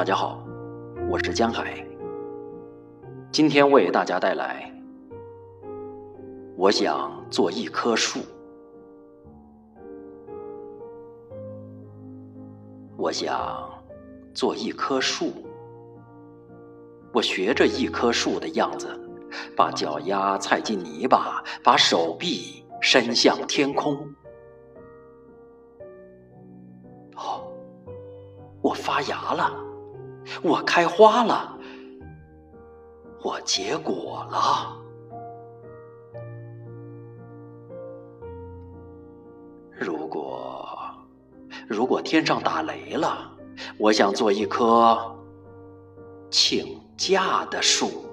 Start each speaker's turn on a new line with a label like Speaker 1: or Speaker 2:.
Speaker 1: 大家好，我是江海。今天为大家带来，我想做一棵树。我想做一棵树。我学着一棵树的样子，把脚丫踩进泥巴，把手臂伸向天空。哦，我发芽了。我开花了，我结果了。如果如果天上打雷了，我想做一棵请假的树。